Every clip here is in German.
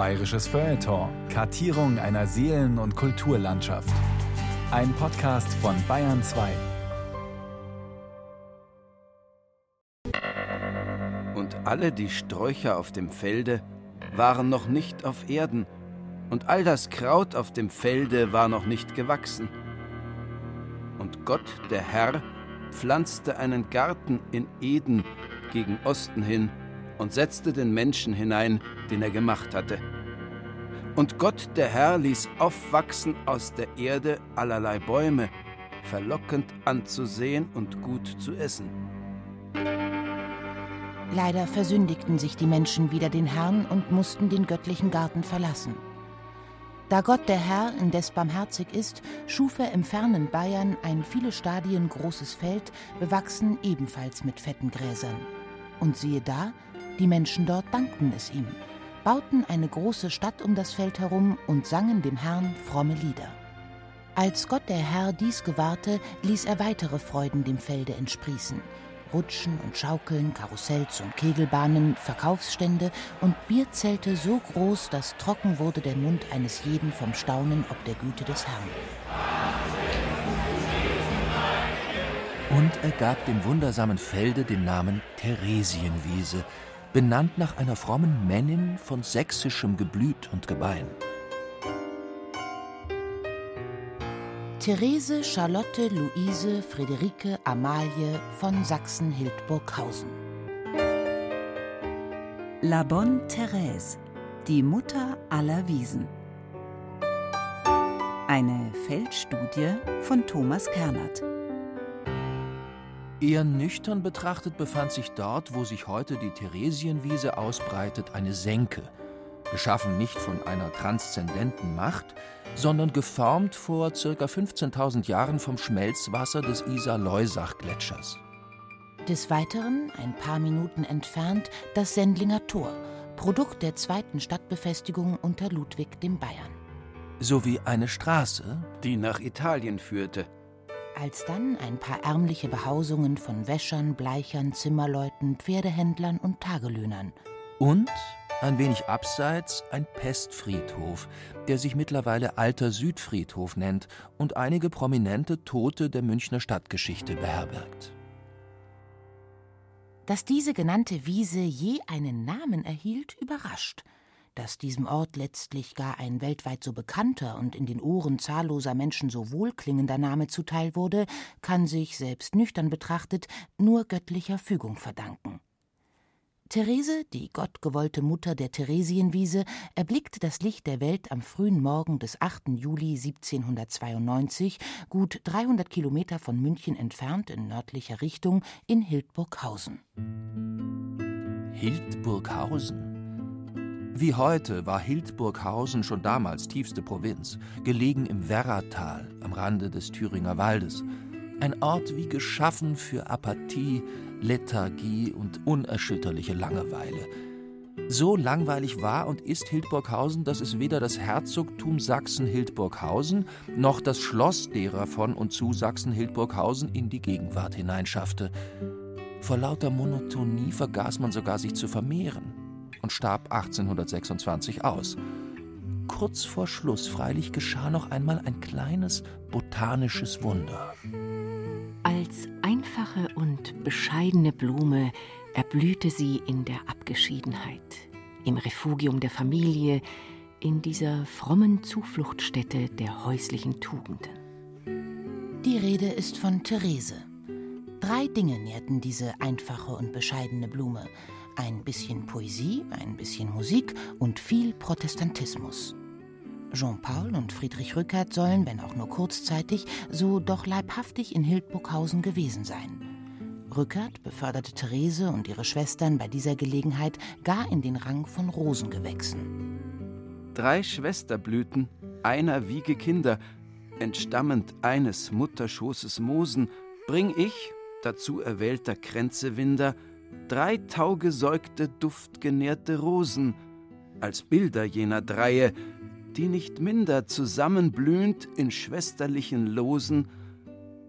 Bayerisches Feuilleton. Kartierung einer Seelen- und Kulturlandschaft. Ein Podcast von Bayern 2. Und alle die Sträucher auf dem Felde waren noch nicht auf Erden, und all das Kraut auf dem Felde war noch nicht gewachsen. Und Gott, der Herr, pflanzte einen Garten in Eden gegen Osten hin und setzte den Menschen hinein, den er gemacht hatte. Und Gott, der Herr, ließ aufwachsen aus der Erde allerlei Bäume, verlockend anzusehen und gut zu essen. Leider versündigten sich die Menschen wider den Herrn und mussten den göttlichen Garten verlassen. Da Gott der Herr indes barmherzig ist, schuf er im fernen Bayern ein viele Stadien großes Feld, bewachsen ebenfalls mit fetten Gräsern. Und siehe da, die Menschen dort dankten es ihm, bauten eine große Stadt um das Feld herum und sangen dem Herrn fromme Lieder. Als Gott der Herr dies gewahrte, ließ er weitere Freuden dem Felde entsprießen. Rutschen und Schaukeln, Karussells und Kegelbahnen, Verkaufsstände und Bierzelte so groß, dass trocken wurde der Mund eines jeden vom Staunen ob der Güte des Herrn. Und er gab dem wundersamen Felde den Namen Theresienwiese, benannt nach einer frommen Männin von sächsischem Geblüt und Gebein. Therese Charlotte Luise Friederike Amalie von Sachsen-Hildburghausen. La Bonne Thérèse, die Mutter aller Wiesen. Eine Feldstudie von Thomas Kernert. Eher nüchtern betrachtet befand sich dort, wo sich heute die Theresienwiese ausbreitet, eine Senke, geschaffen nicht von einer transzendenten Macht, sondern geformt vor ca. 15.000 Jahren vom Schmelzwasser des Isar-Leusach-Gletschers. Des Weiteren, ein paar Minuten entfernt, das Sendlinger Tor, Produkt der zweiten Stadtbefestigung unter Ludwig dem Bayern. Sowie eine Straße, die nach Italien führte. Alsdann ein paar ärmliche Behausungen von Wäschern, Bleichern, Zimmerleuten, Pferdehändlern und Tagelöhnern. Und ein wenig abseits ein Pestfriedhof, der sich mittlerweile Alter Südfriedhof nennt und einige prominente Tote der Münchner Stadtgeschichte beherbergt. Dass diese genannte Wiese je einen Namen erhielt, überrascht. Dass diesem Ort letztlich gar ein weltweit so bekannter und in den Ohren zahlloser Menschen so wohlklingender Name zuteil wurde, kann sich, selbst nüchtern betrachtet, nur göttlicher Fügung verdanken. Therese, die gottgewollte Mutter der Theresienwiese, erblickte das Licht der Welt am frühen Morgen des 8. Juli 1792, gut 300 Kilometer von München entfernt in nördlicher Richtung, in Hildburghausen. Hildburghausen? Wie heute war Hildburghausen schon damals tiefste Provinz, gelegen im Werratal am Rande des Thüringer Waldes. Ein Ort wie geschaffen für Apathie, Lethargie und unerschütterliche Langeweile. So langweilig war und ist Hildburghausen, dass es weder das Herzogtum Sachsen-Hildburghausen noch das Schloss derer von und zu Sachsen-Hildburghausen in die Gegenwart hineinschaffte. Vor lauter Monotonie vergaß man sogar sich zu vermehren und starb 1826 aus. Kurz vor Schluss freilich geschah noch einmal ein kleines botanisches Wunder. Als einfache und bescheidene Blume erblühte sie in der Abgeschiedenheit, im Refugium der Familie, in dieser frommen Zufluchtsstätte der häuslichen Tugenden. Die Rede ist von Therese. Drei Dinge nährten diese einfache und bescheidene Blume. Ein bisschen Poesie, ein bisschen Musik und viel Protestantismus. Jean-Paul und Friedrich Rückert sollen, wenn auch nur kurzzeitig, so doch leibhaftig in Hildburghausen gewesen sein. Rückert beförderte Therese und ihre Schwestern bei dieser Gelegenheit gar in den Rang von Rosengewächsen. Drei Schwesterblüten, einer wiege Kinder, entstammend eines Mutterschoßes Mosen, bring ich, dazu erwählter Kränzewinder, drei taugesäugte, duftgenährte Rosen, als Bilder jener Dreie, die nicht minder zusammenblühend in schwesterlichen Losen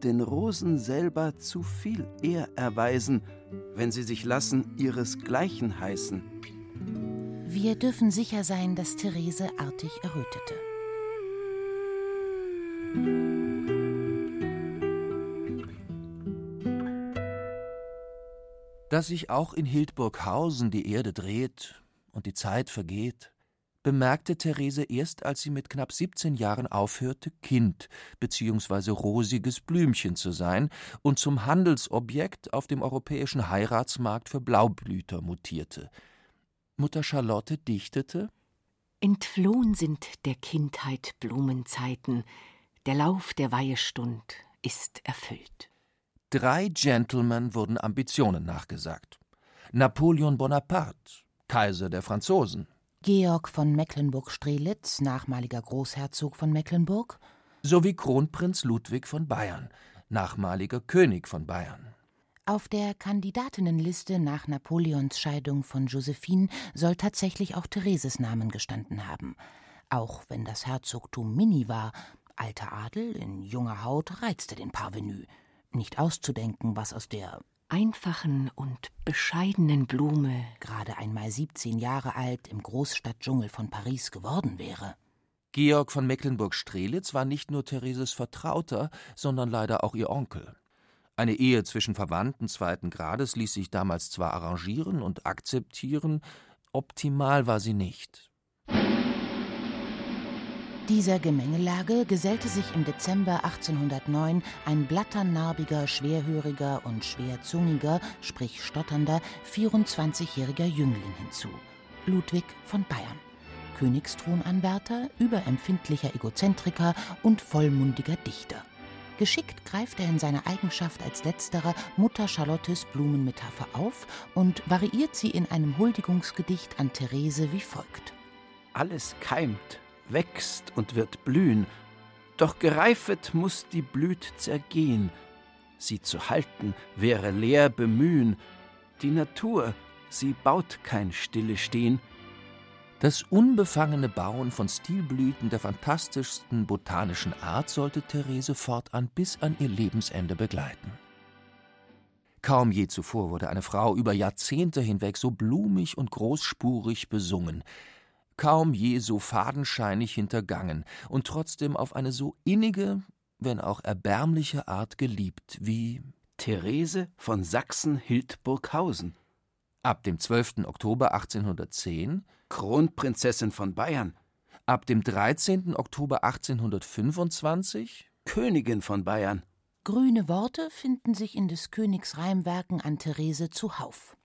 den Rosen selber zu viel Ehr erweisen, wenn sie sich lassen ihresgleichen heißen. Wir dürfen sicher sein, dass Therese artig errötete. Dass sich auch in Hildburghausen die Erde dreht und die Zeit vergeht, bemerkte Therese erst, als sie mit knapp 17 Jahren aufhörte, Kind bzw. rosiges Blümchen zu sein und zum Handelsobjekt auf dem europäischen Heiratsmarkt für Blaublüter mutierte. Mutter Charlotte dichtete Entflohen sind der Kindheit Blumenzeiten, der Lauf der Weihestund ist erfüllt. Drei Gentlemen wurden Ambitionen nachgesagt. Napoleon Bonaparte, Kaiser der Franzosen. Georg von Mecklenburg-Strelitz, nachmaliger Großherzog von Mecklenburg. Sowie Kronprinz Ludwig von Bayern, nachmaliger König von Bayern. Auf der Kandidatinnenliste nach Napoleons Scheidung von Josephine soll tatsächlich auch Thereses Namen gestanden haben. Auch wenn das Herzogtum mini war, alter Adel in junger Haut reizte den Parvenu nicht auszudenken, was aus der einfachen und bescheidenen Blume, gerade einmal 17 Jahre alt, im Großstadtdschungel von Paris geworden wäre. Georg von Mecklenburg-Strelitz war nicht nur Thereses Vertrauter, sondern leider auch ihr Onkel. Eine Ehe zwischen Verwandten zweiten Grades ließ sich damals zwar arrangieren und akzeptieren, optimal war sie nicht. Dieser Gemengelage gesellte sich im Dezember 1809 ein blatternarbiger, schwerhöriger und schwerzungiger, sprich stotternder, 24-jähriger Jüngling hinzu. Ludwig von Bayern. Königsthronanwärter, überempfindlicher Egozentriker und vollmundiger Dichter. Geschickt greift er in seiner Eigenschaft als letzterer Mutter Charlottes Blumenmetapher auf und variiert sie in einem Huldigungsgedicht an Therese wie folgt. Alles keimt, wächst und wird blühen, doch gereifet muss die Blüt zergehen, sie zu halten wäre leer bemühen, die Natur, sie baut kein stille Stehen. Das unbefangene Bauen von Stilblüten der fantastischsten botanischen Art sollte Therese fortan bis an ihr Lebensende begleiten. Kaum je zuvor wurde eine Frau über Jahrzehnte hinweg so blumig und großspurig besungen, kaum je so fadenscheinig hintergangen und trotzdem auf eine so innige, wenn auch erbärmliche Art geliebt wie Therese von Sachsen-Hildburghausen. Ab dem 12. Oktober 1810 Kronprinzessin von Bayern. Ab dem 13. Oktober 1825 Königin von Bayern. Grüne Worte finden sich in des Königs Reimwerken an Therese zuhauf.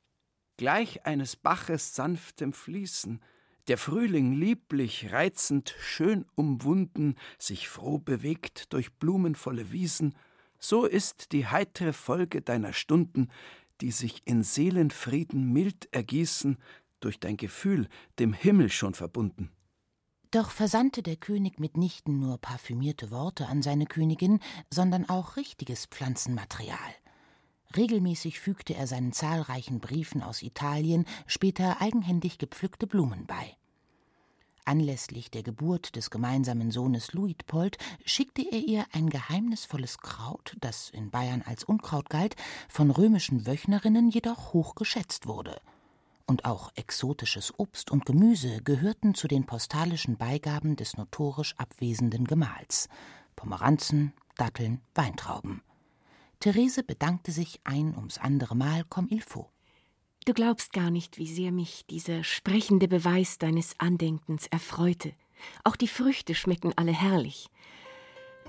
Gleich eines Baches sanftem Fließen, der Frühling lieblich, reizend, schön umwunden, sich froh bewegt durch blumenvolle Wiesen, so ist die heitere Folge deiner Stunden, die sich in Seelenfrieden mild ergießen, durch dein Gefühl dem Himmel schon verbunden. Doch versandte der König mitnichten nur parfümierte Worte an seine Königin, sondern auch richtiges Pflanzenmaterial. Regelmäßig fügte er seinen zahlreichen Briefen aus Italien später eigenhändig gepflückte Blumen bei. Anlässlich der Geburt des gemeinsamen Sohnes Luitpold schickte er ihr ein geheimnisvolles Kraut, das in Bayern als Unkraut galt, von römischen Wöchnerinnen jedoch hoch geschätzt wurde. Und auch exotisches Obst und Gemüse gehörten zu den postalischen Beigaben des notorisch abwesenden Gemahls. Pomeranzen, Datteln, Weintrauben. Therese bedankte sich ein ums andere Mal comme il faut. Du glaubst gar nicht, wie sehr mich dieser sprechende Beweis deines Andenkens erfreute. Auch die Früchte schmecken alle herrlich.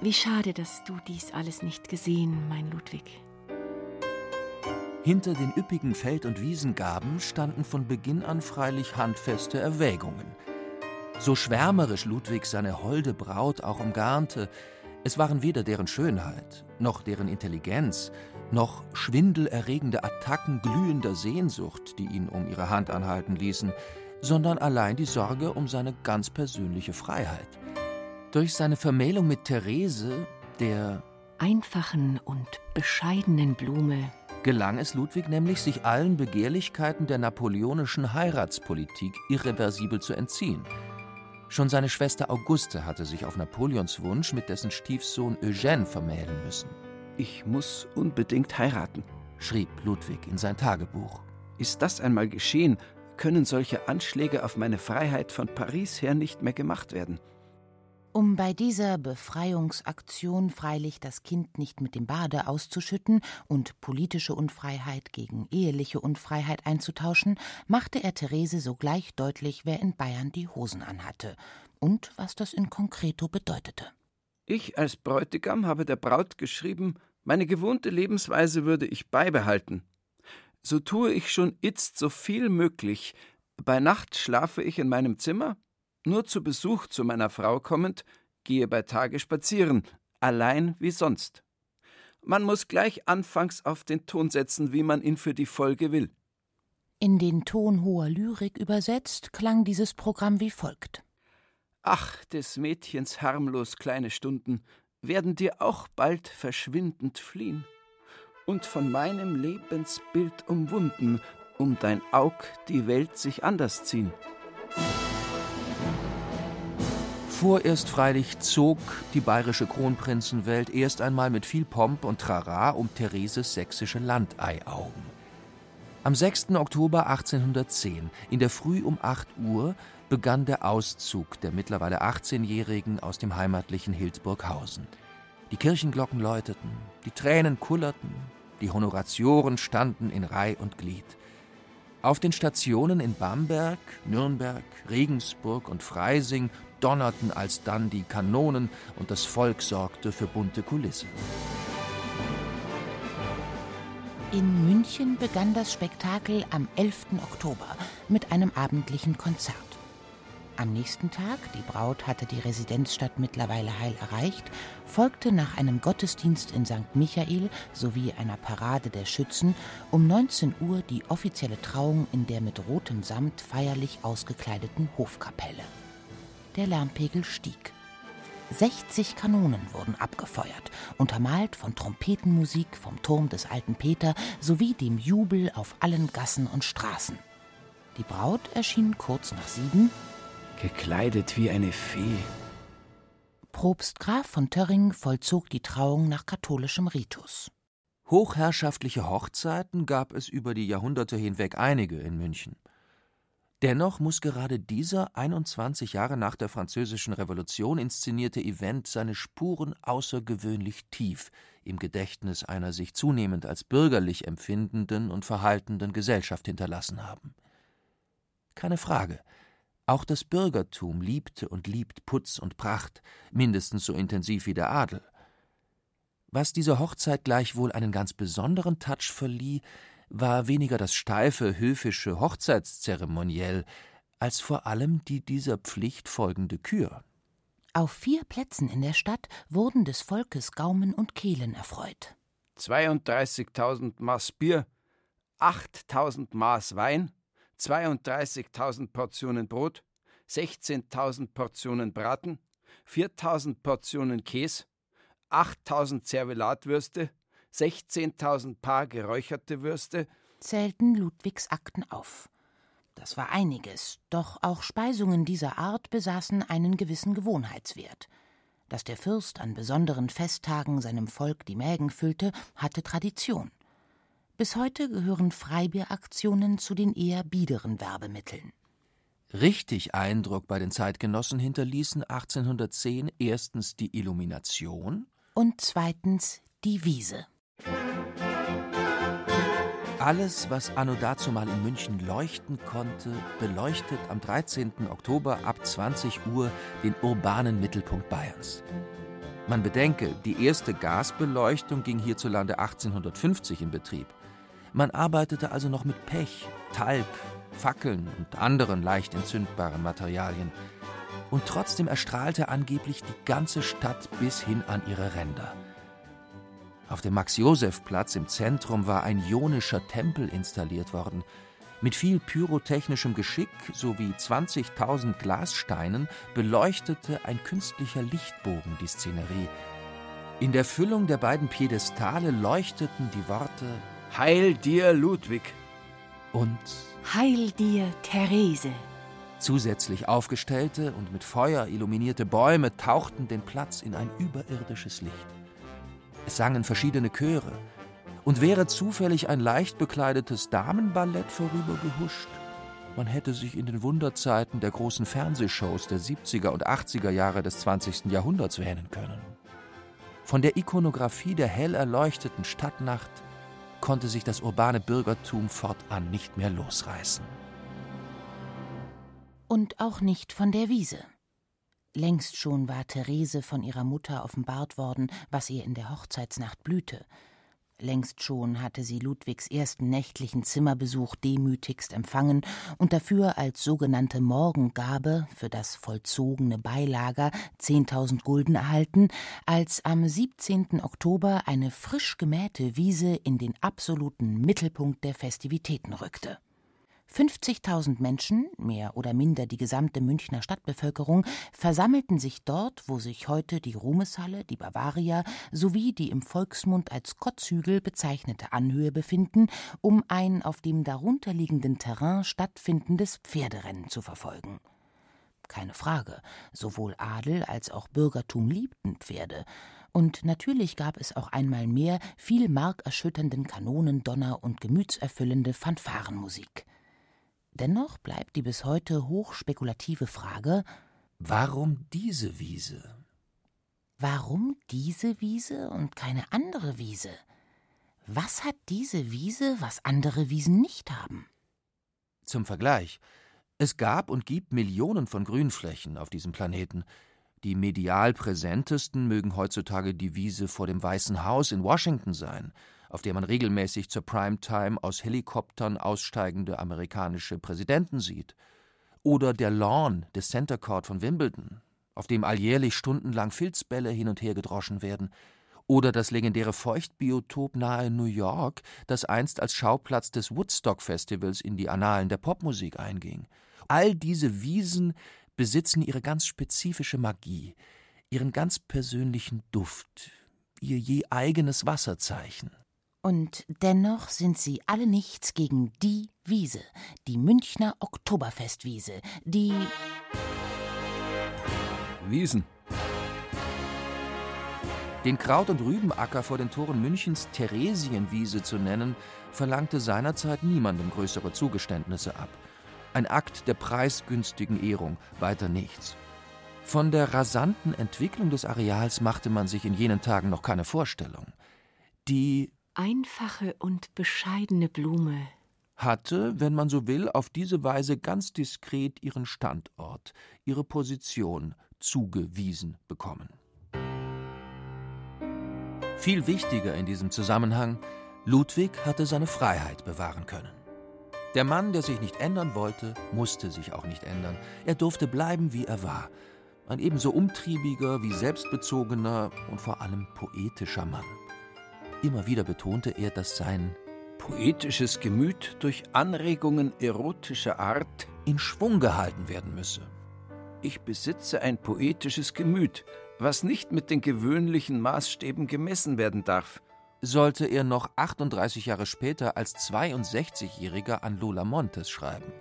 Wie schade, dass du dies alles nicht gesehen, mein Ludwig. Hinter den üppigen Feld- und Wiesengaben standen von Beginn an freilich handfeste Erwägungen. So schwärmerisch Ludwig seine holde Braut auch umgarnte, es waren weder deren Schönheit, noch deren Intelligenz, noch schwindelerregende Attacken glühender Sehnsucht, die ihn um ihre Hand anhalten ließen, sondern allein die Sorge um seine ganz persönliche Freiheit. Durch seine Vermählung mit Therese, der einfachen und bescheidenen Blume, gelang es Ludwig nämlich, sich allen Begehrlichkeiten der napoleonischen Heiratspolitik irreversibel zu entziehen. Schon seine Schwester Auguste hatte sich auf Napoleons Wunsch mit dessen Stiefsohn Eugène vermählen müssen. Ich muss unbedingt heiraten, schrieb Ludwig in sein Tagebuch. Ist das einmal geschehen, können solche Anschläge auf meine Freiheit von Paris her nicht mehr gemacht werden. Um bei dieser Befreiungsaktion freilich das Kind nicht mit dem Bade auszuschütten und politische Unfreiheit gegen eheliche Unfreiheit einzutauschen, machte er Therese sogleich deutlich, wer in Bayern die Hosen anhatte und was das in konkreto bedeutete. Ich als Bräutigam habe der Braut geschrieben, meine gewohnte Lebensweise würde ich beibehalten. So tue ich schon itzt so viel möglich. Bei Nacht schlafe ich in meinem Zimmer, nur zu Besuch zu meiner Frau kommend, gehe bei Tage spazieren, allein wie sonst. Man muss gleich anfangs auf den Ton setzen, wie man ihn für die Folge will. In den Ton hoher Lyrik übersetzt klang dieses Programm wie folgt. Ach, des Mädchens harmlos kleine Stunden werden dir auch bald verschwindend fliehen und von meinem Lebensbild umwunden, um dein Aug die Welt sich anders ziehen. Vorerst freilich zog die bayerische Kronprinzenwelt erst einmal mit viel Pomp und Trara um Thereses sächsische Landeiaugen. Am 6. Oktober 1810, in der Früh um 8 Uhr, begann der Auszug der mittlerweile 18-Jährigen aus dem heimatlichen Hildburghausen. Die Kirchenglocken läuteten, die Tränen kullerten, die Honoratioren standen in Reih und Glied. Auf den Stationen in Bamberg, Nürnberg, Regensburg und Freising donnerten alsdann die Kanonen und das Volk sorgte für bunte Kulisse. In München begann das Spektakel am 11. Oktober mit einem abendlichen Konzert. Am nächsten Tag, die Braut hatte die Residenzstadt mittlerweile heil erreicht, folgte nach einem Gottesdienst in St. Michael sowie einer Parade der Schützen um 19 Uhr die offizielle Trauung in der mit rotem Samt feierlich ausgekleideten Hofkapelle. Der Lärmpegel stieg. 60 Kanonen wurden abgefeuert, untermalt von Trompetenmusik vom Turm des alten Peter sowie dem Jubel auf allen Gassen und Straßen. Die Braut erschien kurz nach sieben gekleidet wie eine Fee. Propst Graf von Törring vollzog die Trauung nach katholischem Ritus. Hochherrschaftliche Hochzeiten gab es über die Jahrhunderte hinweg einige in München. Dennoch muss gerade dieser 21 Jahre nach der Französischen Revolution inszenierte Event seine Spuren außergewöhnlich tief im Gedächtnis einer sich zunehmend als bürgerlich empfindenden und verhaltenden Gesellschaft hinterlassen haben. Keine Frage, auch das Bürgertum liebte und liebt Putz und Pracht, mindestens so intensiv wie der Adel. Was dieser Hochzeit gleichwohl einen ganz besonderen Touch verlieh, war weniger das steife, höfische Hochzeitszeremoniell, als vor allem die dieser Pflicht folgende Kür. Auf vier Plätzen in der Stadt wurden des Volkes Gaumen und Kehlen erfreut. 32.000 Maß Bier, 8.000 Maß Wein, 32.000 Portionen Brot, 16.000 Portionen Braten, 4.000 Portionen Käse, 8.000 Zervelatwürste, 16.000 Paar geräucherte Würste, zählten Ludwigs Akten auf. Das war einiges, doch auch Speisungen dieser Art besaßen einen gewissen Gewohnheitswert. Dass der Fürst an besonderen Festtagen seinem Volk die Mägen füllte, hatte Tradition. Bis heute gehören Freibieraktionen zu den eher biederen Werbemitteln. Richtig Eindruck bei den Zeitgenossen hinterließen 1810 erstens die Illumination und zweitens die Wiese. Alles, was anno dazumal in München leuchten konnte, beleuchtet am 13. Oktober ab 20 Uhr den urbanen Mittelpunkt Bayerns. Man bedenke, die erste Gasbeleuchtung ging hierzulande 1850 in Betrieb. Man arbeitete also noch mit Pech, Talg, Fackeln und anderen leicht entzündbaren Materialien. Und trotzdem erstrahlte angeblich die ganze Stadt bis hin an ihre Ränder. Auf dem Max-Joseph-Platz im Zentrum war ein ionischer Tempel installiert worden. Mit viel pyrotechnischem Geschick sowie 20.000 Glassteinen beleuchtete ein künstlicher Lichtbogen die Szenerie. In der Füllung der beiden Piedestale leuchteten die Worte Heil dir, Ludwig. Und Heil dir, Therese. Zusätzlich aufgestellte und mit Feuer illuminierte Bäume tauchten den Platz in ein überirdisches Licht. Es sangen verschiedene Chöre, und wäre zufällig ein leicht bekleidetes Damenballett vorübergehuscht, man hätte sich in den Wunderzeiten der großen Fernsehshows der 70er und 80er Jahre des 20. Jahrhunderts wähnen können. Von der Ikonographie der hell erleuchteten Stadtnacht konnte sich das urbane Bürgertum fortan nicht mehr losreißen. Und auch nicht von der Wiese. Längst schon war Therese von ihrer Mutter offenbart worden, was ihr in der Hochzeitsnacht blühte. Längst schon hatte sie Ludwigs ersten nächtlichen Zimmerbesuch demütigst empfangen und dafür als sogenannte Morgengabe für das vollzogene Beilager zehntausend Gulden erhalten, als am 17. Oktober eine frisch gemähte Wiese in den absoluten Mittelpunkt der Festivitäten rückte. 50.000 Menschen, mehr oder minder die gesamte Münchner Stadtbevölkerung, versammelten sich dort, wo sich heute die Ruhmeshalle, die Bavaria sowie die im Volksmund als Kotzhügel bezeichnete Anhöhe befinden, um ein auf dem darunterliegenden Terrain stattfindendes Pferderennen zu verfolgen. Keine Frage, sowohl Adel als auch Bürgertum liebten Pferde, und natürlich gab es auch einmal mehr viel markerschütternden Kanonendonner und gemütserfüllende Fanfarenmusik. Dennoch bleibt die bis heute hochspekulative Frage Warum diese Wiese? Warum diese Wiese und keine andere Wiese? Was hat diese Wiese, was andere Wiesen nicht haben? Zum Vergleich. Es gab und gibt Millionen von Grünflächen auf diesem Planeten. Die medial präsentesten mögen heutzutage die Wiese vor dem Weißen Haus in Washington sein auf der man regelmäßig zur Primetime aus Helikoptern aussteigende amerikanische Präsidenten sieht. Oder der Lawn des Center Court von Wimbledon, auf dem alljährlich stundenlang Filzbälle hin und her gedroschen werden. Oder das legendäre Feuchtbiotop nahe New York, das einst als Schauplatz des Woodstock-Festivals in die Annalen der Popmusik einging. All diese Wiesen besitzen ihre ganz spezifische Magie, ihren ganz persönlichen Duft, ihr je eigenes Wasserzeichen. Und dennoch sind sie alle nichts gegen die Wiese, die Münchner Oktoberfestwiese, die Wiesen. Den Kraut- und Rübenacker vor den Toren Münchens Theresienwiese zu nennen, verlangte seinerzeit niemandem größere Zugeständnisse ab. Ein Akt der preisgünstigen Ehrung, weiter nichts. Von der rasanten Entwicklung des Areals machte man sich in jenen Tagen noch keine Vorstellung. Die einfache und bescheidene Blume hatte, wenn man so will, auf diese Weise ganz diskret ihren Standort, ihre Position zugewiesen bekommen. Viel wichtiger in diesem Zusammenhang, Ludwig hatte seine Freiheit bewahren können. Der Mann, der sich nicht ändern wollte, musste sich auch nicht ändern. Er durfte bleiben, wie er war. Ein ebenso umtriebiger wie selbstbezogener und vor allem poetischer Mann. Immer wieder betonte er, dass sein poetisches Gemüt durch Anregungen erotischer Art in Schwung gehalten werden müsse. Ich besitze ein poetisches Gemüt, was nicht mit den gewöhnlichen Maßstäben gemessen werden darf. Sollte er noch 38 Jahre später als 62-Jähriger an Lola Montes schreiben.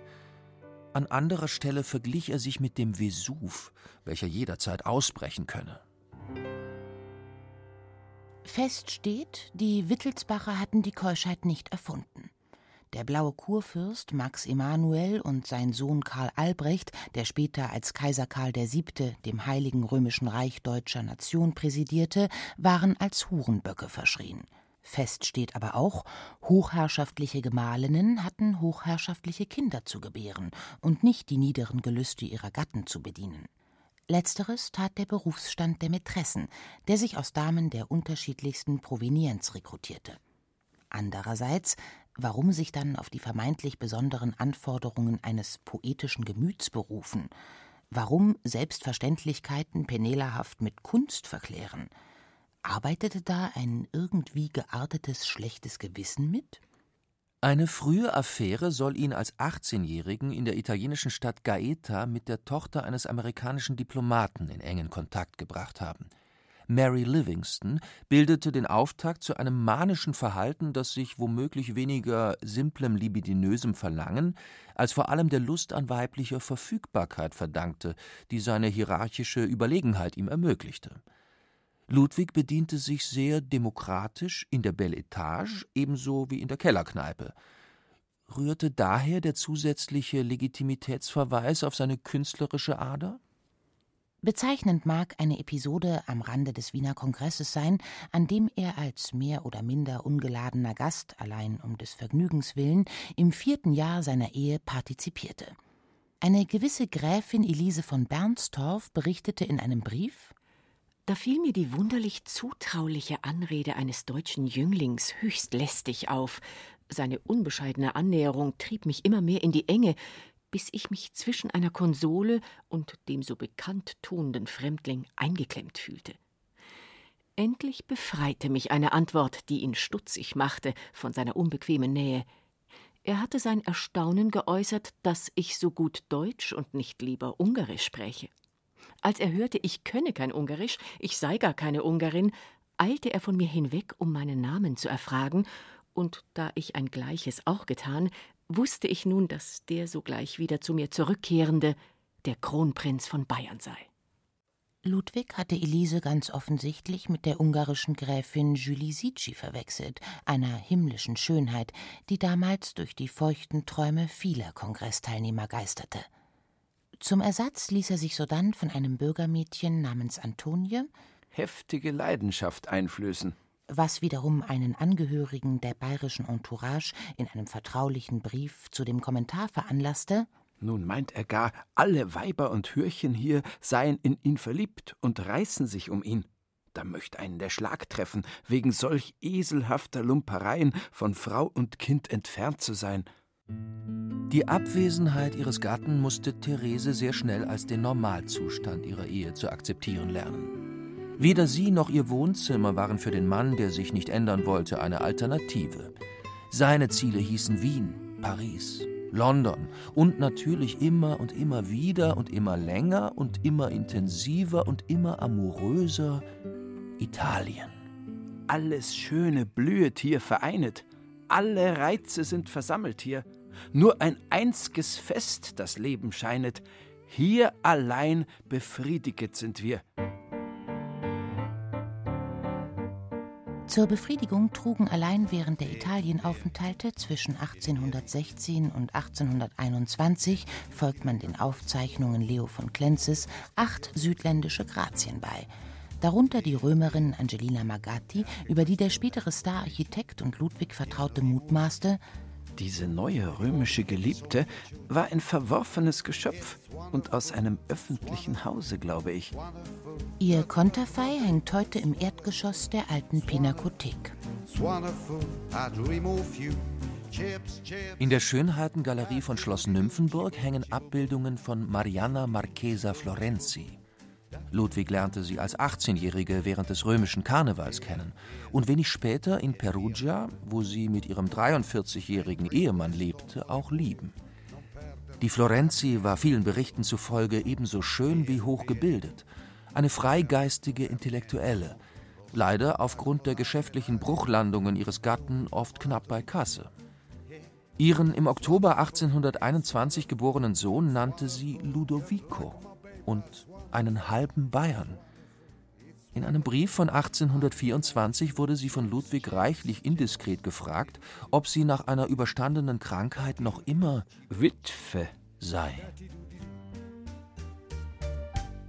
An anderer Stelle verglich er sich mit dem Vesuv, welcher jederzeit ausbrechen könne. Fest steht, die Wittelsbacher hatten die Keuschheit nicht erfunden. Der blaue Kurfürst Max Emanuel und sein Sohn Karl Albrecht, der später als Kaiser Karl VII. dem Heiligen Römischen Reich deutscher Nation präsidierte, waren als Hurenböcke verschrien. Fest steht aber auch, hochherrschaftliche Gemahlinnen hatten hochherrschaftliche Kinder zu gebären und nicht die niederen Gelüste ihrer Gatten zu bedienen. Letzteres tat der Berufsstand der Mätressen, der sich aus Damen der unterschiedlichsten Provenienz rekrutierte. Andererseits, warum sich dann auf die vermeintlich besonderen Anforderungen eines poetischen Gemüts berufen? Warum Selbstverständlichkeiten penelahaft mit Kunst verklären? Arbeitete da ein irgendwie geartetes schlechtes Gewissen mit? Eine frühe Affäre soll ihn als 18-Jährigen in der italienischen Stadt Gaeta mit der Tochter eines amerikanischen Diplomaten in engen Kontakt gebracht haben. Mary Livingston bildete den Auftakt zu einem manischen Verhalten, das sich womöglich weniger simplem libidinösem Verlangen als vor allem der Lust an weiblicher Verfügbarkeit verdankte, die seine hierarchische Überlegenheit ihm ermöglichte. Ludwig bediente sich sehr demokratisch in der Belle Etage ebenso wie in der Kellerkneipe. Rührte daher der zusätzliche Legitimitätsverweis auf seine künstlerische Ader? Bezeichnend mag eine Episode am Rande des Wiener Kongresses sein, an dem er als mehr oder minder ungeladener Gast allein um des Vergnügens willen im vierten Jahr seiner Ehe partizipierte. Eine gewisse Gräfin Elise von Bernstorff berichtete in einem Brief Da fiel mir die wunderlich zutrauliche Anrede eines deutschen Jünglings höchst lästig auf. Seine unbescheidene Annäherung trieb mich immer mehr in die Enge, bis ich mich zwischen einer Konsole und dem so bekannt tuenden Fremdling eingeklemmt fühlte. Endlich befreite mich eine Antwort, die ihn stutzig machte von seiner unbequemen Nähe. Er hatte sein Erstaunen geäußert, dass ich so gut Deutsch und nicht lieber Ungarisch spräche. Als er hörte, ich könne kein Ungarisch, ich sei gar keine Ungarin, eilte er von mir hinweg, um meinen Namen zu erfragen, und da ich ein Gleiches auch getan, wusste ich nun, dass der sogleich wieder zu mir zurückkehrende der Kronprinz von Bayern sei. Ludwig hatte Elise ganz offensichtlich mit der ungarischen Gräfin Julie Sicci verwechselt, einer himmlischen Schönheit, die damals durch die feuchten Träume vieler Kongressteilnehmer geisterte. Zum Ersatz ließ er sich sodann von einem Bürgermädchen namens Antonie heftige Leidenschaft einflößen was wiederum einen Angehörigen der bayerischen Entourage in einem vertraulichen Brief zu dem Kommentar veranlasste Nun meint er gar, alle Weiber und Hürchen hier seien in ihn verliebt und reißen sich um ihn. Da möcht einen der Schlag treffen, wegen solch eselhafter Lumpereien von Frau und Kind entfernt zu sein. Die Abwesenheit ihres Gatten musste Therese sehr schnell als den Normalzustand ihrer Ehe zu akzeptieren lernen. Weder sie noch ihr Wohnzimmer waren für den Mann, der sich nicht ändern wollte, eine Alternative. Seine Ziele hießen Wien, Paris, London und natürlich immer und immer wieder und immer länger und immer intensiver und immer amoröser Italien. Alles Schöne blühet hier vereinet, alle Reize sind versammelt hier, nur ein einzges Fest das Leben scheinet, hier allein befriediget sind wir. Zur Befriedigung trugen allein während der Italienaufenthalte zwischen 1816 und 1821, folgt man den Aufzeichnungen Leo von Klenzes, acht südländische Grazien bei. Darunter die Römerin Angelina Magatti, über die der spätere Stararchitekt und Ludwig vertraute mutmaßte, diese neue römische Geliebte war ein verworfenes Geschöpf und aus einem öffentlichen Hause, glaube ich. Ihr Konterfei hängt heute im Erdgeschoss der alten Pinakothek. In der Schönheitengalerie von Schloss Nymphenburg hängen Abbildungen von Marianna Marchesa Florenzi. Ludwig lernte sie als 18-Jährige während des römischen Karnevals kennen und wenig später in Perugia, wo sie mit ihrem 43-jährigen Ehemann lebte, auch lieben. Die Florenzi war vielen Berichten zufolge ebenso schön wie hochgebildet, eine freigeistige Intellektuelle, leider aufgrund der geschäftlichen Bruchlandungen ihres Gatten oft knapp bei Kasse. Ihren im Oktober 1821 geborenen Sohn nannte sie Ludovico und einen halben Bayern. In einem Brief von 1824 wurde sie von Ludwig reichlich indiskret gefragt, ob sie nach einer überstandenen Krankheit noch immer Witwe sei.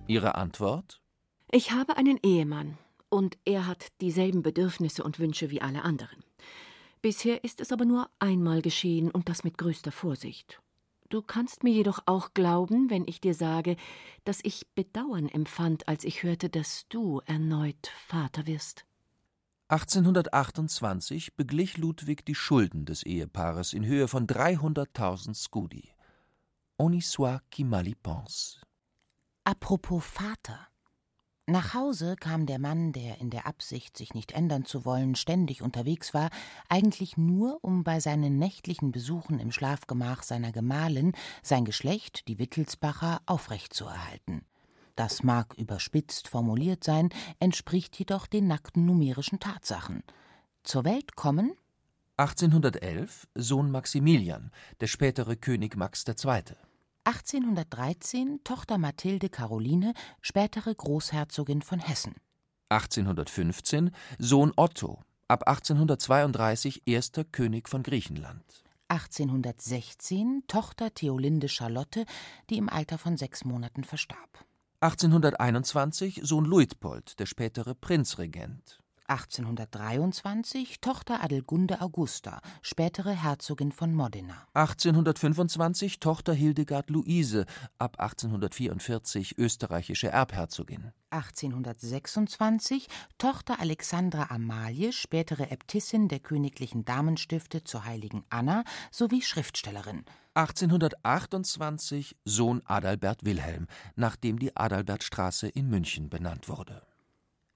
Ihre Antwort? Ich habe einen Ehemann und er hat dieselben Bedürfnisse und Wünsche wie alle anderen. Bisher ist es aber nur einmal geschehen und das mit größter Vorsicht. Du kannst mir jedoch auch glauben, wenn ich dir sage, dass ich Bedauern empfand, als ich hörte, dass du erneut Vater wirst. 1828 beglich Ludwig die Schulden des Ehepaares in Höhe von 300.000 Scudi. On y soit qui mal y pense. Apropos Vater. Nach Hause kam der Mann, der in der Absicht, sich nicht ändern zu wollen, ständig unterwegs war, eigentlich nur, um bei seinen nächtlichen Besuchen im Schlafgemach seiner Gemahlin sein Geschlecht, die Wittelsbacher, aufrechtzuerhalten. Das mag überspitzt formuliert sein, entspricht jedoch den nackten numerischen Tatsachen. Zur Welt kommen 1811 Sohn Maximilian, der spätere König Max II. 1813 Tochter Mathilde Caroline, spätere Großherzogin von Hessen. 1815 Sohn Otto, ab 1832 erster König von Griechenland. 1816 Tochter Theolinde Charlotte, die im Alter von sechs Monaten verstarb. 1821 Sohn Luitpold, der spätere Prinzregent. 1823 Tochter Adelgunde Augusta, spätere Herzogin von Modena. 1825 Tochter Hildegard Luise, ab 1844 österreichische Erbherzogin. 1826 Tochter Alexandra Amalie, spätere Äbtissin der königlichen Damenstifte zur heiligen Anna sowie Schriftstellerin. 1828 Sohn Adalbert Wilhelm, nachdem die Adalbertstraße in München benannt wurde.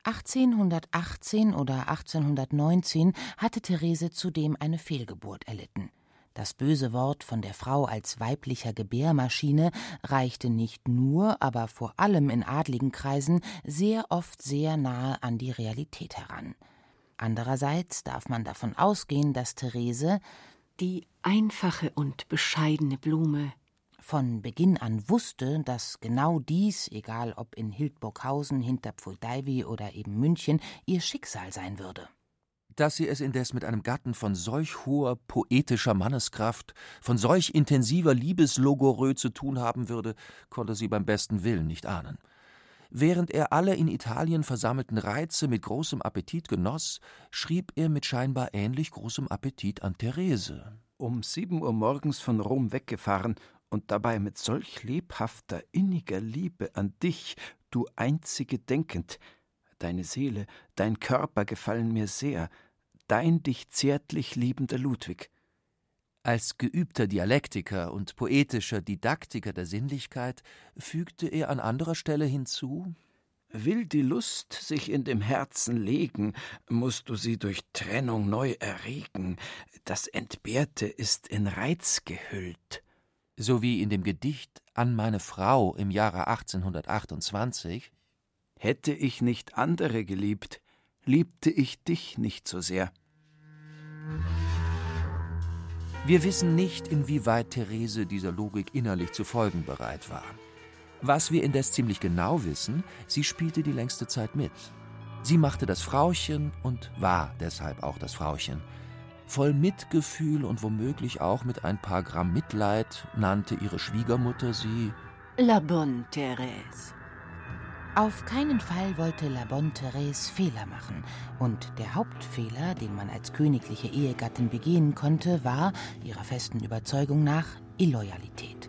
1818 oder 1819 hatte Therese zudem eine Fehlgeburt erlitten. Das böse Wort von der Frau als weiblicher Gebärmaschine reichte nicht nur, aber vor allem in adligen Kreisen sehr oft sehr nahe an die Realität heran. Andererseits darf man davon ausgehen, dass Therese die einfache und bescheidene Blume von Beginn an wusste, dass genau dies, egal ob in Hildburghausen, Hinterpfuldeiwi oder eben München, ihr Schicksal sein würde. Dass sie es indes mit einem Gatten von solch hoher poetischer Manneskraft, von solch intensiver Liebeslogorö zu tun haben würde, konnte sie beim besten Willen nicht ahnen. Während er alle in Italien versammelten Reize mit großem Appetit genoss, schrieb er mit scheinbar ähnlich großem Appetit an Therese. Um sieben Uhr morgens von Rom weggefahren und dabei mit solch lebhafter, inniger Liebe an dich, du Einzige denkend. Deine Seele, dein Körper gefallen mir sehr, dein dich zärtlich liebender Ludwig. Als geübter Dialektiker und poetischer Didaktiker der Sinnlichkeit fügte er an anderer Stelle hinzu Will die Lust sich in dem Herzen legen, musst du sie durch Trennung neu erregen, das Entbehrte ist in Reiz gehüllt sowie in dem Gedicht An meine Frau im Jahre 1828 Hätte ich nicht andere geliebt, liebte ich dich nicht so sehr. Wir wissen nicht, inwieweit Therese dieser Logik innerlich zu folgen bereit war. Was wir indes ziemlich genau wissen, sie spielte die längste Zeit mit. Sie machte das Frauchen und war deshalb auch das Frauchen. Voll Mitgefühl und womöglich auch mit ein paar Gramm Mitleid nannte ihre Schwiegermutter sie La Bonne Thérèse. Auf keinen Fall wollte La Bonne Thérèse Fehler machen, und der Hauptfehler, den man als königliche Ehegattin begehen konnte, war, ihrer festen Überzeugung nach, Illoyalität.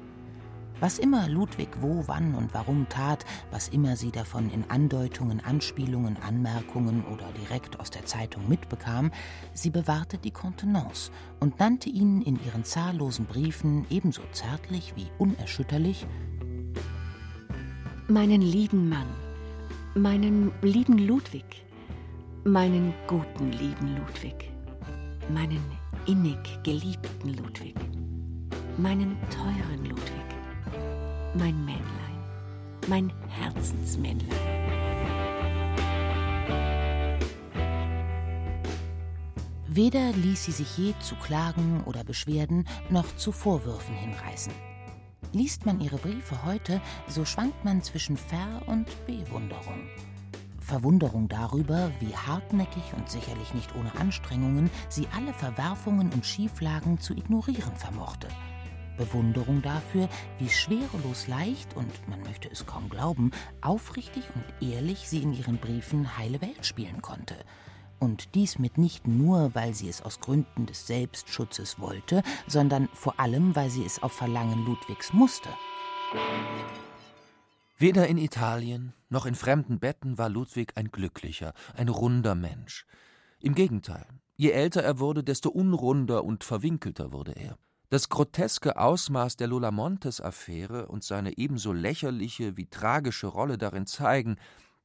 Was immer Ludwig wo, wann und warum tat, was immer sie davon in Andeutungen, Anspielungen, Anmerkungen oder direkt aus der Zeitung mitbekam, sie bewahrte die Kontenance und nannte ihn in ihren zahllosen Briefen ebenso zärtlich wie unerschütterlich meinen lieben Mann, meinen lieben Ludwig, meinen guten lieben Ludwig, meinen innig geliebten Ludwig, meinen teuren Ludwig mein Männlein, mein Herzensmännlein. Weder ließ sie sich je zu Klagen oder Beschwerden noch zu Vorwürfen hinreißen. Liest man ihre Briefe heute, so schwankt man zwischen Ver- und Bewunderung. Verwunderung darüber, wie hartnäckig und sicherlich nicht ohne Anstrengungen sie alle Verwerfungen und Schieflagen zu ignorieren vermochte – Bewunderung dafür, wie schwerelos leicht und, man möchte es kaum glauben, aufrichtig und ehrlich sie in ihren Briefen heile Welt spielen konnte. Und dies mit nicht nur, weil sie es aus Gründen des Selbstschutzes wollte, sondern vor allem, weil sie es auf Verlangen Ludwigs musste. Weder in Italien noch in fremden Betten war Ludwig ein glücklicher, ein runder Mensch. Im Gegenteil, je älter er wurde, desto unrunder und verwinkelter wurde er. Das groteske Ausmaß der Lola Montes-Affäre und seine ebenso lächerliche wie tragische Rolle darin zeigen,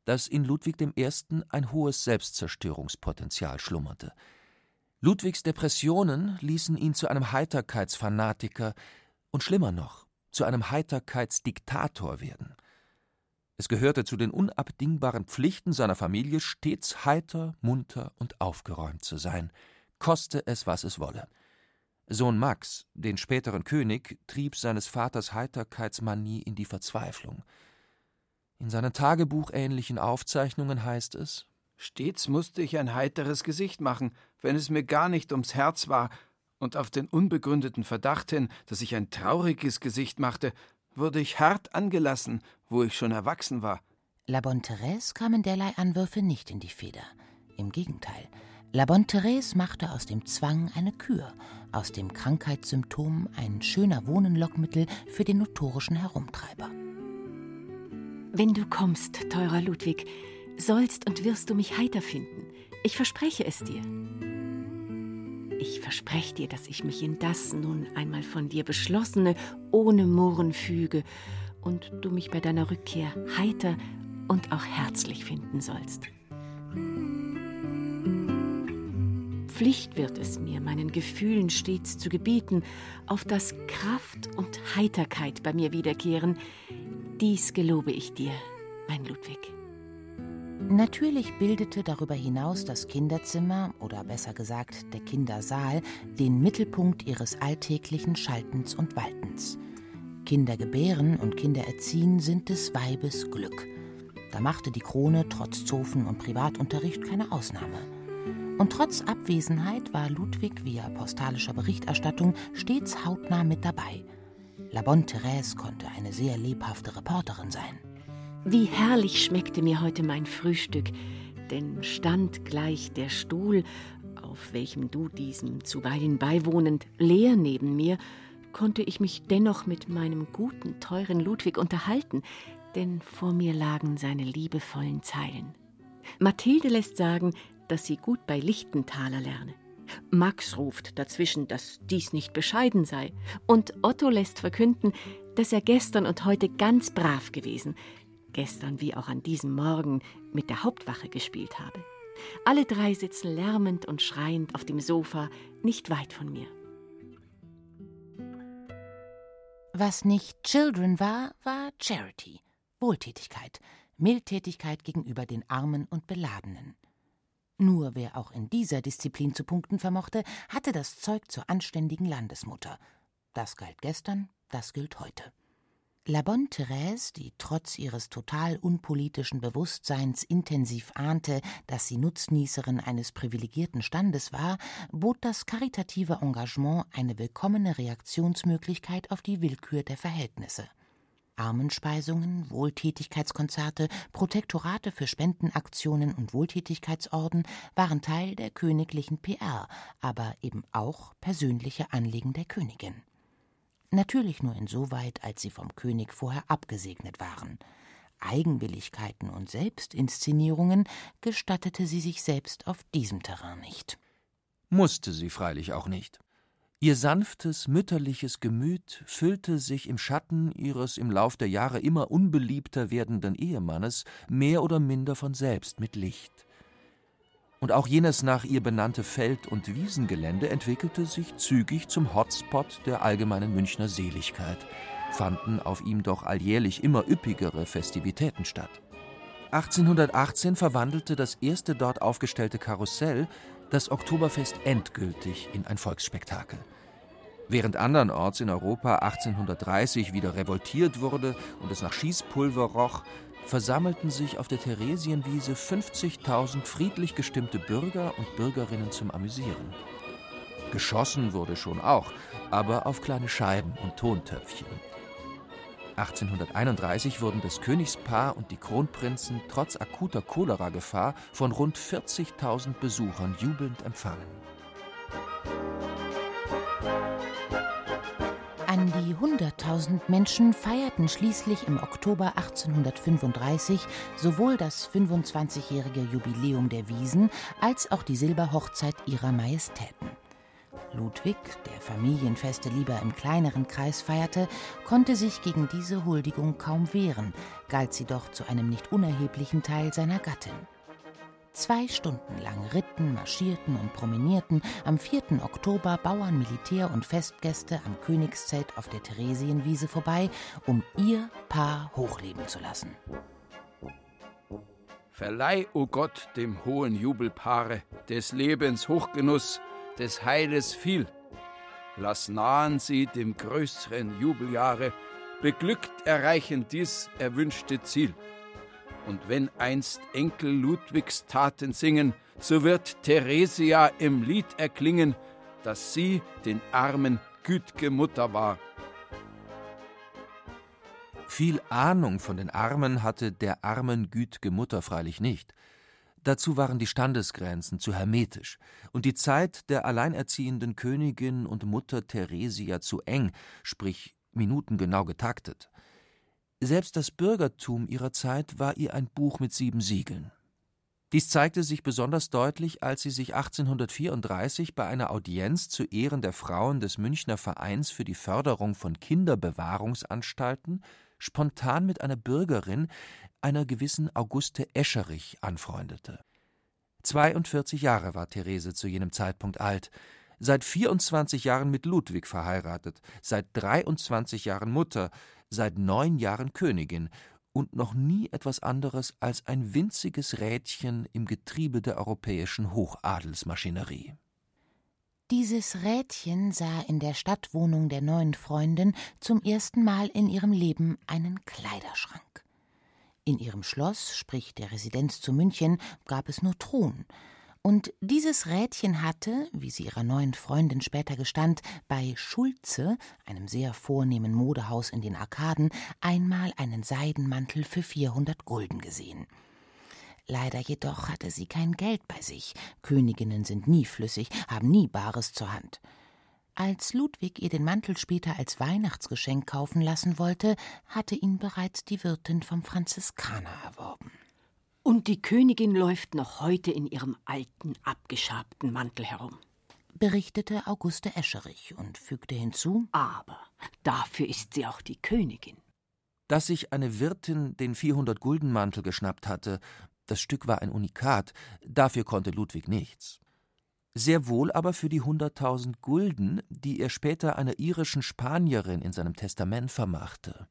dass in Ludwig I. ein hohes Selbstzerstörungspotenzial schlummerte. Ludwigs Depressionen ließen ihn zu einem Heiterkeitsfanatiker und schlimmer noch, zu einem Heiterkeitsdiktator werden. Es gehörte zu den unabdingbaren Pflichten seiner Familie, stets heiter, munter und aufgeräumt zu sein, koste es, was es wolle. Sohn Max, den späteren König, trieb seines Vaters Heiterkeitsmanie in die Verzweiflung. In seinen tagebuchähnlichen Aufzeichnungen heißt es Stets musste ich ein heiteres Gesicht machen, wenn es mir gar nicht ums Herz war, und auf den unbegründeten Verdacht hin, dass ich ein trauriges Gesicht machte, wurde ich hart angelassen, wo ich schon erwachsen war. La Bonne Therese kamen derlei Anwürfe nicht in die Feder. Im Gegenteil, La Bonne Therese machte aus dem Zwang eine Kür, aus dem Krankheitssymptom ein schöner Wohnenlockmittel für den notorischen Herumtreiber. Wenn du kommst, teurer Ludwig, sollst und wirst du mich heiter finden. Ich verspreche es dir. Ich verspreche dir, dass ich mich in das nun einmal von dir beschlossene ohne Murren füge und du mich bei deiner Rückkehr heiter und auch herzlich finden sollst. Pflicht wird es mir, meinen Gefühlen stets zu gebieten, auf das Kraft und Heiterkeit bei mir wiederkehren. Dies gelobe ich dir, mein Ludwig. Natürlich bildete darüber hinaus das Kinderzimmer oder besser gesagt der Kindersaal den Mittelpunkt ihres alltäglichen Schaltens und Waltens. Kinder gebären und Kinder erziehen sind des Weibes Glück. Da machte die Krone trotz Zofen und Privatunterricht keine Ausnahme. Und trotz Abwesenheit war Ludwig via postalischer Berichterstattung stets hautnah mit dabei. La Bonne Thérèse konnte eine sehr lebhafte Reporterin sein. Wie herrlich schmeckte mir heute mein Frühstück, denn stand gleich der Stuhl, auf welchem du diesem zuweilen beiwohnend, leer neben mir, konnte ich mich dennoch mit meinem guten, teuren Ludwig unterhalten, denn vor mir lagen seine liebevollen Zeilen. Mathilde lässt sagen, dass sie gut bei Lichtenthaler lerne. Max ruft dazwischen, dass dies nicht bescheiden sei, und Otto lässt verkünden, dass er gestern und heute ganz brav gewesen, gestern wie auch an diesem Morgen mit der Hauptwache gespielt habe. Alle drei sitzen lärmend und schreiend auf dem Sofa, nicht weit von mir. Was nicht Children war, war Charity, Wohltätigkeit, Mildtätigkeit gegenüber den Armen und Beladenen. Nur wer auch in dieser Disziplin zu punkten vermochte, hatte das Zeug zur anständigen Landesmutter. Das galt gestern, das gilt heute. La Bonne Thérèse, die trotz ihres total unpolitischen Bewusstseins intensiv ahnte, dass sie Nutznießerin eines privilegierten Standes war, bot das karitative Engagement eine willkommene Reaktionsmöglichkeit auf die Willkür der Verhältnisse. Armenspeisungen, Wohltätigkeitskonzerte, Protektorate für Spendenaktionen und Wohltätigkeitsorden waren Teil der königlichen PR, aber eben auch persönliche Anliegen der Königin. Natürlich nur insoweit, als sie vom König vorher abgesegnet waren. Eigenwilligkeiten und Selbstinszenierungen gestattete sie sich selbst auf diesem Terrain nicht. Musste sie freilich auch nicht. Ihr sanftes, mütterliches Gemüt füllte sich im Schatten ihres im Lauf der Jahre immer unbeliebter werdenden Ehemannes mehr oder minder von selbst mit Licht. Und auch jenes nach ihr benannte Feld- und Wiesengelände entwickelte sich zügig zum Hotspot der allgemeinen Münchner Seligkeit, fanden auf ihm doch alljährlich immer üppigere Festivitäten statt. 1818 verwandelte das erste dort aufgestellte Karussell das Oktoberfest endgültig in ein Volksspektakel. Während andernorts in Europa 1830 wieder revoltiert wurde und es nach Schießpulver roch, versammelten sich auf der Theresienwiese 50.000 friedlich gestimmte Bürger und Bürgerinnen zum Amüsieren. Geschossen wurde schon auch, aber auf kleine Scheiben und Tontöpfchen. 1831 wurden das Königspaar und die Kronprinzen trotz akuter Cholera-Gefahr von rund 40.000 Besuchern jubelnd empfangen. An die 100.000 Menschen feierten schließlich im Oktober 1835 sowohl das 25-jährige Jubiläum der Wiesen als auch die Silberhochzeit ihrer Majestäten. Ludwig, der Familienfeste lieber im kleineren Kreis feierte, konnte sich gegen diese Huldigung kaum wehren, galt sie doch zu einem nicht unerheblichen Teil seiner Gattin. Zwei Stunden lang ritten, marschierten und promenierten am 4. Oktober Bauern, Militär und Festgäste am Königszelt auf der Theresienwiese vorbei, um ihr Paar hochleben zu lassen. Verleih, o oh Gott, dem hohen Jubelpaare des Lebens Hochgenuss, des Heiles viel. Lass nahen sie dem größeren Jubeljahre, beglückt erreichen dies erwünschte Ziel. Und wenn einst Enkel Ludwigs Taten singen, so wird Theresia im Lied erklingen, dass sie den Armen güt'ge Mutter war. Viel Ahnung von den Armen hatte der armen güt'ge Mutter freilich nicht. Dazu waren die Standesgrenzen zu hermetisch und die Zeit der alleinerziehenden Königin und Mutter Theresia zu eng, sprich minutengenau getaktet. Selbst das Bürgertum ihrer Zeit war ihr ein Buch mit sieben Siegeln. Dies zeigte sich besonders deutlich, als sie sich 1834 bei einer Audienz zu Ehren der Frauen des Münchner Vereins für die Förderung von Kinderbewahrungsanstalten spontan mit einer Bürgerin, einer gewissen Auguste Escherich, anfreundete. 42 Jahre war Therese zu jenem Zeitpunkt alt, seit 24 Jahren mit Ludwig verheiratet, seit 23 Jahren Mutter, seit neun Jahren Königin und noch nie etwas anderes als ein winziges Rädchen im Getriebe der europäischen Hochadelsmaschinerie. Dieses Rädchen sah in der Stadtwohnung der neuen Freundin zum ersten Mal in ihrem Leben einen Kleiderschrank. In ihrem Schloss, sprich der Residenz zu München, gab es nur Thron, und dieses Rädchen hatte, wie sie ihrer neuen Freundin später gestand, bei Schulze, einem sehr vornehmen Modehaus in den Arkaden, einmal einen Seidenmantel für 400 Gulden gesehen. Leider jedoch hatte sie kein Geld bei sich. Königinnen sind nie flüssig, haben nie Bares zur Hand. Als Ludwig ihr den Mantel später als Weihnachtsgeschenk kaufen lassen wollte, hatte ihn bereits die Wirtin vom Franziskaner erworben. Und die Königin läuft noch heute in ihrem alten, abgeschabten Mantel herum. Berichtete Auguste Escherich und fügte hinzu: Aber dafür ist sie auch die Königin. Dass sich eine Wirtin den 400-Gulden-Mantel geschnappt hatte, das Stück war ein Unikat, dafür konnte Ludwig nichts. Sehr wohl aber für die 100.000 Gulden, die er später einer irischen Spanierin in seinem Testament vermachte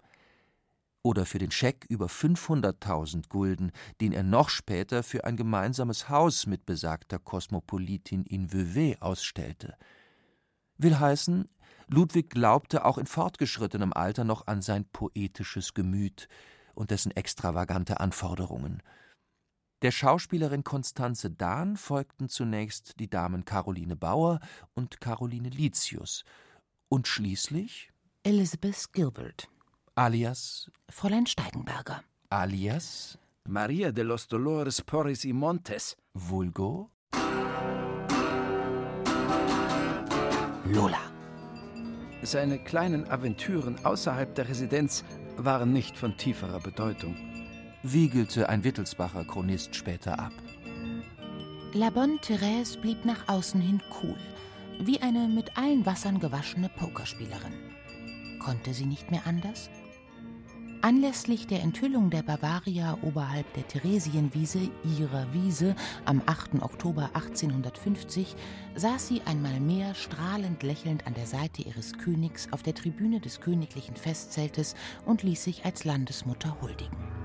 oder für den Scheck über 500.000 Gulden, den er noch später für ein gemeinsames Haus mit besagter Kosmopolitin in Vevey ausstellte. Will heißen, Ludwig glaubte auch in fortgeschrittenem Alter noch an sein poetisches Gemüt und dessen extravagante Anforderungen. Der Schauspielerin Constanze Dahn folgten zunächst die Damen Caroline Bauer und Caroline Litius und schließlich? Elizabeth Gilbert. Alias? Fräulein Steigenberger, alias? Maria de los Dolores Porris y Montes, vulgo? Lola. Seine kleinen Aventüren außerhalb der Residenz waren nicht von tieferer Bedeutung. Wiegelte ein Wittelsbacher Chronist später ab. La Bonne Thérèse blieb nach außen hin cool, wie eine mit allen Wassern gewaschene Pokerspielerin. Konnte sie nicht mehr anders? Anlässlich der Enthüllung der Bavaria oberhalb der Theresienwiese, ihrer Wiese, am 8. Oktober 1850, saß sie einmal mehr strahlend lächelnd an der Seite ihres Königs auf der Tribüne des königlichen Festzeltes und ließ sich als Landesmutter huldigen.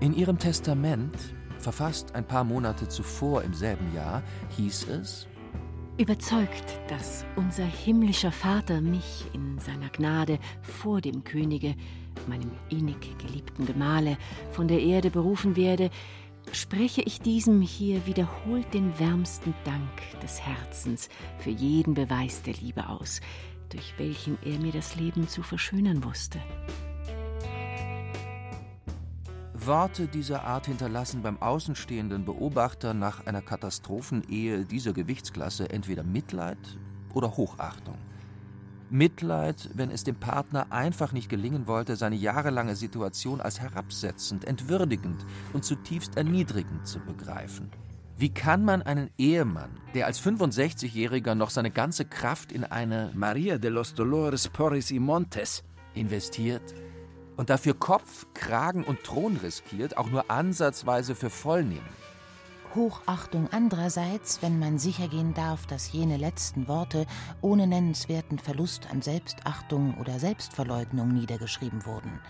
In ihrem Testament, verfasst ein paar Monate zuvor im selben Jahr, hieß es Überzeugt, dass unser himmlischer Vater mich in seiner Gnade vor dem Könige, meinem innig geliebten Gemahle, von der Erde berufen werde, spreche ich diesem hier wiederholt den wärmsten Dank des Herzens für jeden Beweis der Liebe aus, durch welchen er mir das Leben zu verschönern wusste. Worte dieser Art hinterlassen beim außenstehenden Beobachter nach einer Katastrophenehe dieser Gewichtsklasse entweder Mitleid oder Hochachtung. Mitleid, wenn es dem Partner einfach nicht gelingen wollte, seine jahrelange Situation als herabsetzend, entwürdigend und zutiefst erniedrigend zu begreifen. Wie kann man einen Ehemann, der als 65-Jähriger noch seine ganze Kraft in eine Maria de los Dolores Porris y Montes investiert, und dafür Kopf, Kragen und Thron riskiert, auch nur ansatzweise für voll nehmen. Hochachtung andererseits, wenn man sichergehen darf, dass jene letzten Worte ohne nennenswerten Verlust an Selbstachtung oder Selbstverleugnung niedergeschrieben wurden.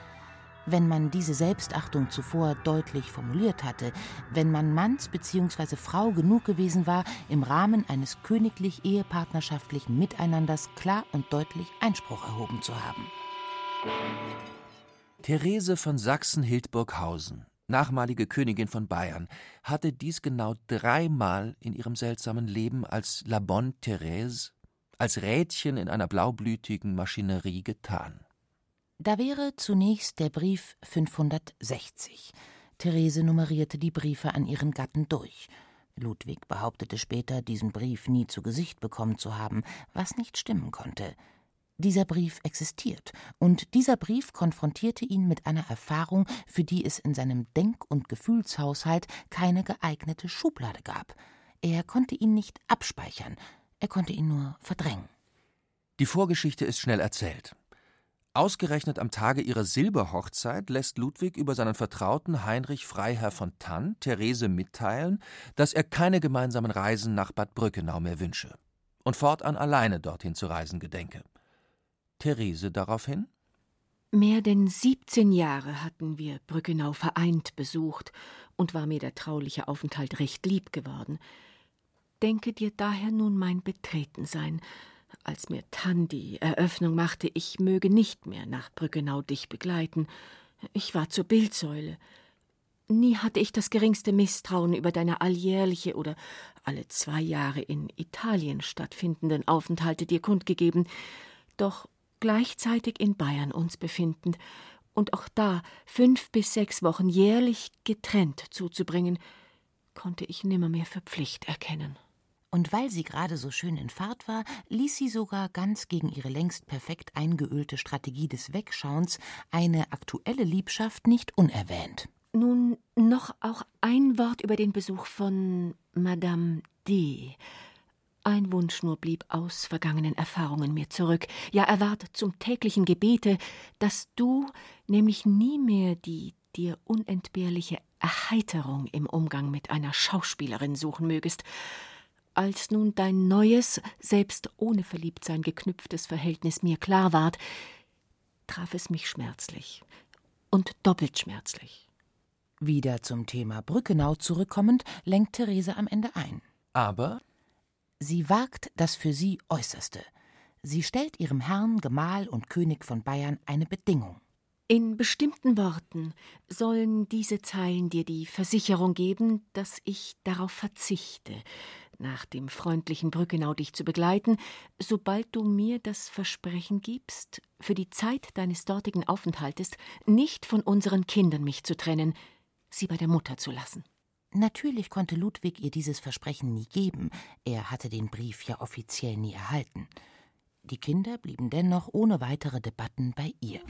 Wenn man diese Selbstachtung zuvor deutlich formuliert hatte, wenn man Manns bzw. Frau genug gewesen war, im Rahmen eines königlich ehepartnerschaftlichen Miteinanders klar und deutlich Einspruch erhoben zu haben. Therese von Sachsen-Hildburghausen, nachmalige Königin von Bayern, hatte dies genau dreimal in ihrem seltsamen Leben als La Bonne Thérèse, als Rädchen in einer blaublütigen Maschinerie getan. Da wäre zunächst der Brief 560. Therese nummerierte die Briefe an ihren Gatten durch. Ludwig behauptete später, diesen Brief nie zu Gesicht bekommen zu haben, was nicht stimmen konnte. Dieser Brief existiert, und dieser Brief konfrontierte ihn mit einer Erfahrung, für die es in seinem Denk- und Gefühlshaushalt keine geeignete Schublade gab. Er konnte ihn nicht abspeichern, er konnte ihn nur verdrängen. Die Vorgeschichte ist schnell erzählt. Ausgerechnet am Tage ihrer Silberhochzeit lässt Ludwig über seinen Vertrauten Heinrich Freiherr von Tann Therese mitteilen, dass er keine gemeinsamen Reisen nach Bad Brückenau mehr wünsche und fortan alleine dorthin zu reisen gedenke. Therese daraufhin? Mehr denn 17 Jahre hatten wir Brückenau vereint besucht und war mir der trauliche Aufenthalt recht lieb geworden. Denke dir daher nun mein Betretensein, als mir Tann die Eröffnung machte, ich möge nicht mehr nach Brückenau dich begleiten. Ich war zur Bildsäule. Nie hatte ich das geringste Misstrauen über deine alljährliche oder alle zwei Jahre in Italien stattfindenden Aufenthalte dir kundgegeben. Doch gleichzeitig in Bayern uns befindend und auch da fünf bis sechs Wochen jährlich getrennt zuzubringen, konnte ich nimmermehr für Pflicht erkennen. Und weil sie gerade so schön in Fahrt war, ließ sie sogar ganz gegen ihre längst perfekt eingeölte Strategie des Wegschauens eine aktuelle Liebschaft nicht unerwähnt. Nun noch auch ein Wort über den Besuch von Madame D. Ein Wunsch nur blieb aus vergangenen Erfahrungen mir zurück. Ja, er ward zum täglichen Gebete, dass du nämlich nie mehr die dir unentbehrliche Erheiterung im Umgang mit einer Schauspielerin suchen mögest. Als nun dein neues, selbst ohne Verliebtsein geknüpftes Verhältnis mir klar ward, traf es mich schmerzlich und doppelt schmerzlich. Wieder zum Thema Brückenau zurückkommend, lenkt Therese am Ende ein. Aber Sie wagt das für sie Äußerste. Sie stellt ihrem Herrn, Gemahl und König von Bayern eine Bedingung. In bestimmten Worten sollen diese Zeilen dir die Versicherung geben, dass ich darauf verzichte, nach dem freundlichen Brückenau dich zu begleiten, sobald du mir das Versprechen gibst, für die Zeit deines dortigen Aufenthaltes nicht von unseren Kindern mich zu trennen, sie bei der Mutter zu lassen. Natürlich konnte Ludwig ihr dieses Versprechen nie geben, er hatte den Brief ja offiziell nie erhalten. Die Kinder blieben dennoch ohne weitere Debatten bei ihr.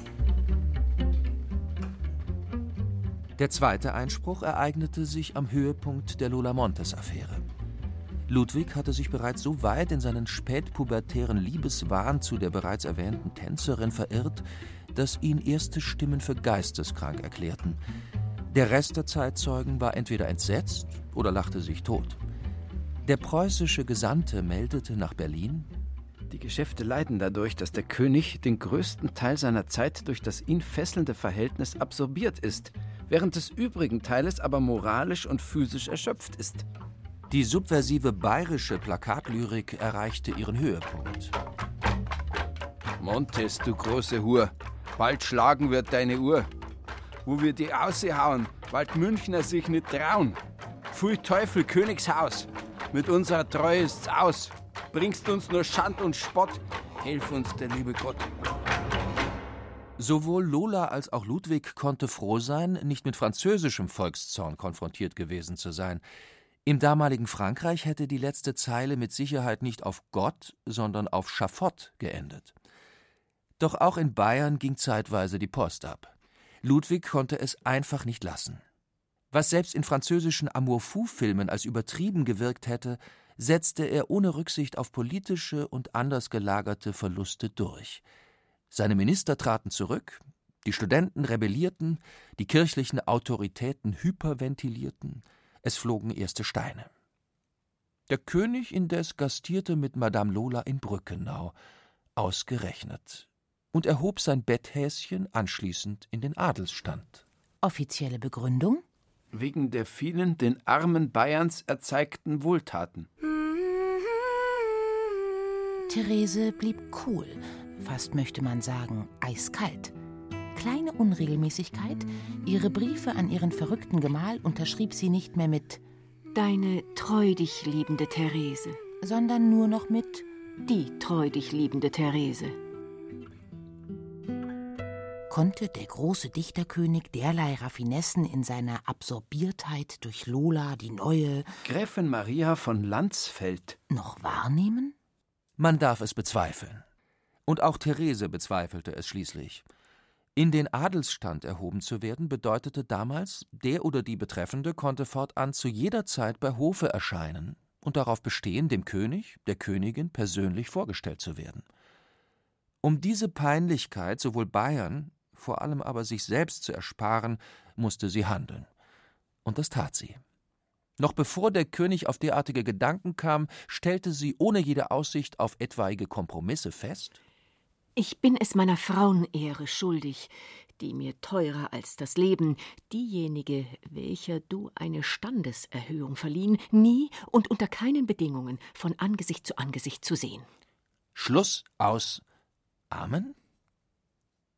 Der zweite Einspruch ereignete sich am Höhepunkt der Lola Montes-Affäre. Ludwig hatte sich bereits so weit in seinen spätpubertären Liebeswahn zu der bereits erwähnten Tänzerin verirrt, dass ihn erste Stimmen für geisteskrank erklärten. Der Rest der Zeitzeugen war entweder entsetzt oder lachte sich tot. Der preußische Gesandte meldete nach Berlin, die Geschäfte leiden dadurch, dass der König den größten Teil seiner Zeit durch das ihn fesselnde Verhältnis absorbiert ist, während des übrigen Teiles aber moralisch und physisch erschöpft ist. Die subversive bayerische Plakatlyrik erreichte ihren Höhepunkt. Montes, du große Hur, bald schlagen wird deine Uhr wo wir die aushauen, weil die Münchner sich nicht trauen. Pfui Teufel, Königshaus, mit unserer Treue ist's aus. Bringst uns nur Schand und Spott, hilf uns der liebe Gott. Sowohl Lola als auch Ludwig konnte froh sein, nicht mit französischem Volkszorn konfrontiert gewesen zu sein. Im damaligen Frankreich hätte die letzte Zeile mit Sicherheit nicht auf Gott, sondern auf Schafott geendet. Doch auch in Bayern ging zeitweise die Post ab. Ludwig konnte es einfach nicht lassen. Was selbst in französischen Amour-Fou-Filmen als übertrieben gewirkt hätte, setzte er ohne Rücksicht auf politische und anders gelagerte Verluste durch. Seine Minister traten zurück, die Studenten rebellierten, die kirchlichen Autoritäten hyperventilierten, es flogen erste Steine. Der König indes gastierte mit Madame Lola in Brückenau, ausgerechnet und erhob sein Betthäschen anschließend in den Adelsstand. Offizielle Begründung? Wegen der vielen den Armen Bayerns erzeigten Wohltaten. Therese blieb cool, fast möchte man sagen eiskalt. kleine Unregelmäßigkeit. Ihre Briefe an ihren verrückten Gemahl unterschrieb sie nicht mehr mit Deine treu dich liebende Therese, sondern nur noch mit die treu dich liebende Therese. Konnte der große Dichterkönig derlei Raffinessen in seiner Absorbiertheit durch Lola, die neue Gräfin Maria von Landsfeld, noch wahrnehmen? Man darf es bezweifeln. Und auch Therese bezweifelte es schließlich. In den Adelsstand erhoben zu werden, bedeutete damals, der oder die Betreffende konnte fortan zu jeder Zeit bei Hofe erscheinen und darauf bestehen, dem König, der Königin persönlich vorgestellt zu werden. Um diese Peinlichkeit sowohl Bayern, vor allem aber sich selbst zu ersparen, musste sie handeln. Und das tat sie. Noch bevor der König auf derartige Gedanken kam, stellte sie ohne jede Aussicht auf etwaige Kompromisse fest Ich bin es meiner Frauenehre schuldig, die mir teurer als das Leben, diejenige, welcher du eine Standeserhöhung verliehen, nie und unter keinen Bedingungen von Angesicht zu Angesicht zu sehen. Schluss aus Amen?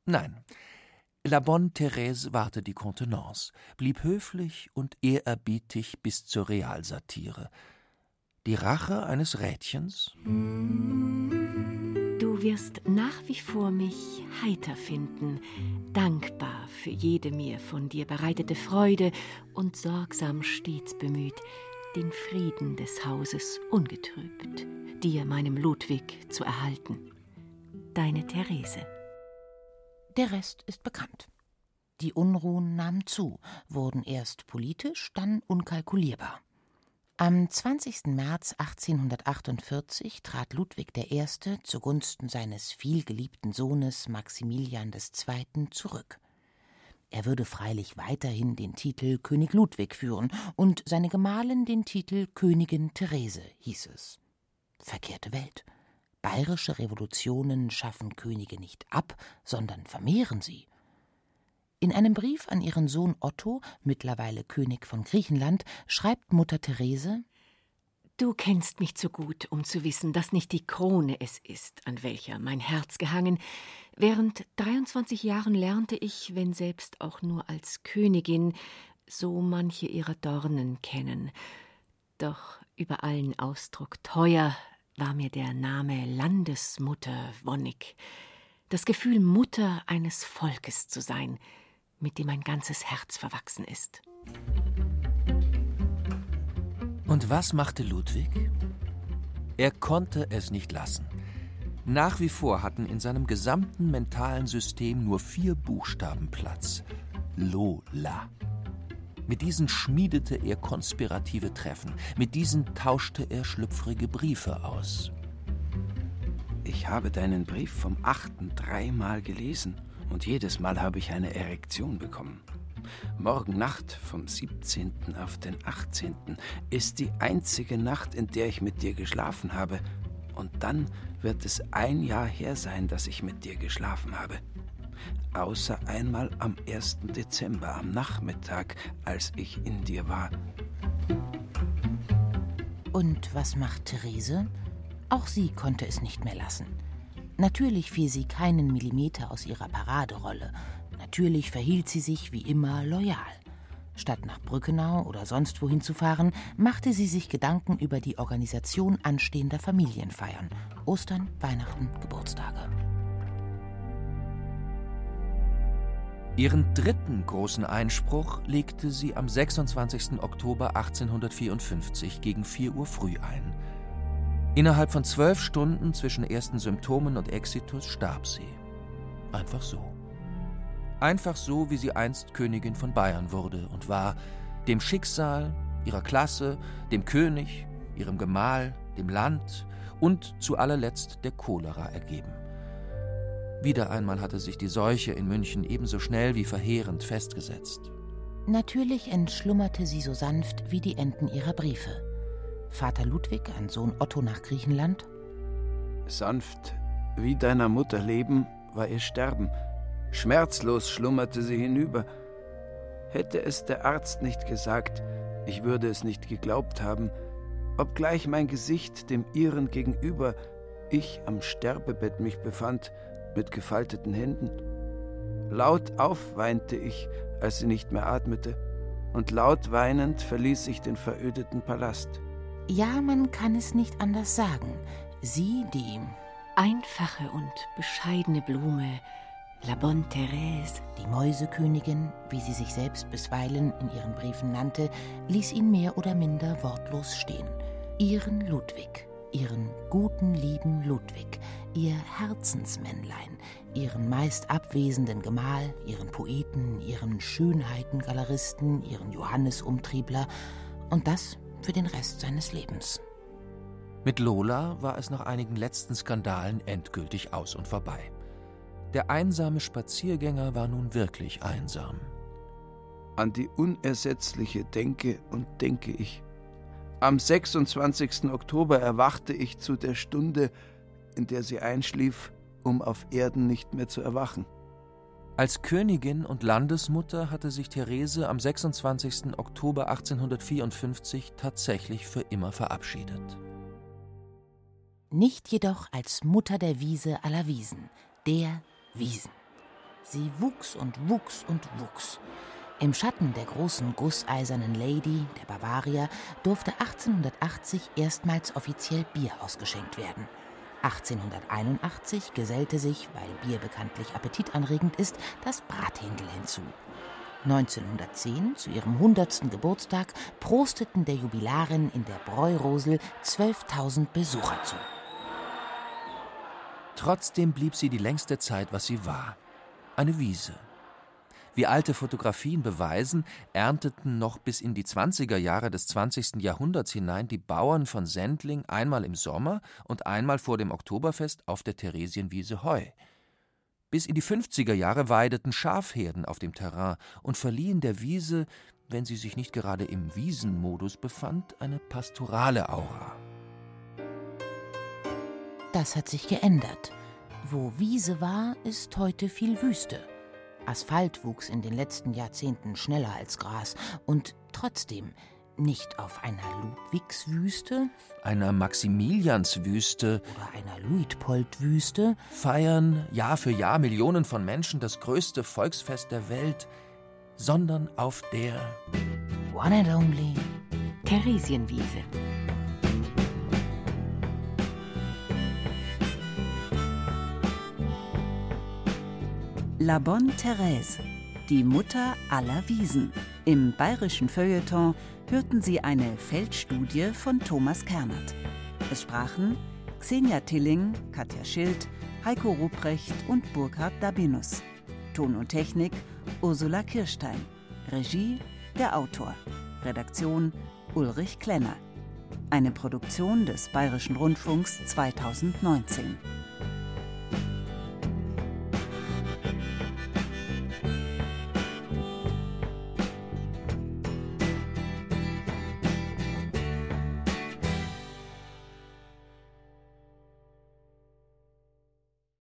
Nein. La bonne Thérèse wahrte die Kontenance, blieb höflich und ehrerbietig bis zur Realsatire. Die Rache eines Rädchens? Du wirst nach wie vor mich heiter finden, dankbar für jede mir von dir bereitete Freude und sorgsam stets bemüht, den Frieden des Hauses ungetrübt, dir meinem Ludwig zu erhalten. Deine Therese. Der Rest ist bekannt. Die Unruhen nahmen zu, wurden erst politisch, dann unkalkulierbar. Am 20. März 1848 trat Ludwig I. zugunsten seines vielgeliebten Sohnes Maximilian II. zurück. Er würde freilich weiterhin den Titel König Ludwig führen und seine Gemahlin den Titel Königin Therese, hieß es. Verkehrte Welt. Bayerische Revolutionen schaffen Könige nicht ab, sondern vermehren sie. In einem Brief an ihren Sohn Otto, mittlerweile König von Griechenland, schreibt Mutter Therese Du kennst mich zu gut, um zu wissen, dass nicht die Krone es ist, an welcher mein Herz gehangen. Während 23 Jahren lernte ich, wenn selbst auch nur als Königin, so manche ihrer Dornen kennen. Doch über allen Ausdruck teuer war mir der Name Landesmutter wonnig, das Gefühl, Mutter eines Volkes zu sein, mit dem mein ganzes Herz verwachsen ist. Und was machte Ludwig? Er konnte es nicht lassen. Nach wie vor hatten in seinem gesamten mentalen System nur vier Buchstaben Platz. Lola. Mit diesen schmiedete er konspirative Treffen, mit diesen tauschte er schlüpfrige Briefe aus. Ich habe deinen Brief vom achten dreimal gelesen und jedes Mal habe ich eine Erektion bekommen. Morgen Nacht vom 17. auf den 18. ist die einzige Nacht, in der ich mit dir geschlafen habe. Und dann wird es ein Jahr her sein, dass ich mit dir geschlafen habe außer einmal am 1. Dezember am Nachmittag, als ich in dir war. Und was macht Therese? Auch sie konnte es nicht mehr lassen. Natürlich fiel sie keinen Millimeter aus ihrer Paraderolle. Natürlich verhielt sie sich wie immer loyal. Statt nach Brückenau oder sonst wohin zu fahren, machte sie sich Gedanken über die Organisation anstehender Familienfeiern. Ostern, Weihnachten, Geburtstage. Ihren dritten großen Einspruch legte sie am 26. Oktober 1854 gegen 4 Uhr früh ein. Innerhalb von zwölf Stunden zwischen ersten Symptomen und Exitus starb sie. Einfach so. Einfach so, wie sie einst Königin von Bayern wurde und war, dem Schicksal, ihrer Klasse, dem König, ihrem Gemahl, dem Land und zu allerletzt der Cholera ergeben. Wieder einmal hatte sich die Seuche in München ebenso schnell wie verheerend festgesetzt. Natürlich entschlummerte sie so sanft wie die Enden ihrer Briefe. Vater Ludwig an Sohn Otto nach Griechenland. Sanft wie deiner Mutter Leben war ihr Sterben. Schmerzlos schlummerte sie hinüber. Hätte es der Arzt nicht gesagt, ich würde es nicht geglaubt haben, obgleich mein Gesicht dem ihren gegenüber, ich am Sterbebett mich befand, mit gefalteten Händen. Laut auf weinte ich, als sie nicht mehr atmete, und laut weinend verließ ich den verödeten Palast. Ja, man kann es nicht anders sagen. Sie, die einfache und bescheidene Blume, La Bonne Thérèse, die Mäusekönigin, wie sie sich selbst bisweilen in ihren Briefen nannte, ließ ihn mehr oder minder wortlos stehen. Ihren Ludwig, ihren guten, lieben Ludwig, ihr Herzensmännlein, ihren meist abwesenden Gemahl, ihren Poeten, ihren Schönheitengaleristen, ihren Johannesumtriebler und das für den Rest seines Lebens. Mit Lola war es nach einigen letzten Skandalen endgültig aus und vorbei. Der einsame Spaziergänger war nun wirklich einsam. An die Unersetzliche denke und denke ich. Am 26. Oktober erwachte ich zu der Stunde, in der sie einschlief, um auf Erden nicht mehr zu erwachen. Als Königin und Landesmutter hatte sich Therese am 26. Oktober 1854 tatsächlich für immer verabschiedet. Nicht jedoch als Mutter der Wiese aller Wiesen, der Wiesen. Sie wuchs und wuchs und wuchs. Im Schatten der großen gusseisernen Lady, der Bavaria, durfte 1880 erstmals offiziell Bier ausgeschenkt werden – 1881 gesellte sich, weil Bier bekanntlich appetitanregend ist, das Brathändel hinzu. 1910, zu ihrem 100. Geburtstag, prosteten der Jubilarin in der Bräurosel 12.000 Besucher zu. Trotzdem blieb sie die längste Zeit, was sie war: eine Wiese. Wie alte Fotografien beweisen, ernteten noch bis in die 20er Jahre des 20. Jahrhunderts hinein die Bauern von Sendling einmal im Sommer und einmal vor dem Oktoberfest auf der Theresienwiese Heu. Bis in die 50er Jahre weideten Schafherden auf dem Terrain und verliehen der Wiese, wenn sie sich nicht gerade im Wiesenmodus befand, eine pastorale Aura. Das hat sich geändert. Wo Wiese war, ist heute viel Wüste. Asphalt wuchs in den letzten Jahrzehnten schneller als Gras und trotzdem nicht auf einer Ludwigswüste, einer Maximilianswüste. Oder einer Luitpoldwüste? Feiern Jahr für Jahr Millionen von Menschen das größte Volksfest der Welt, sondern auf der One and Only Theresienwiese. La Bonne Thérèse, die Mutter aller Wiesen. Im bayerischen Feuilleton hörten Sie eine Feldstudie von Thomas Kernert. Es sprachen Xenia Tilling, Katja Schild, Heiko Ruprecht und Burkhard Dabinus. Ton und Technik Ursula Kirstein. Regie der Autor. Redaktion Ulrich Klenner. Eine Produktion des Bayerischen Rundfunks 2019.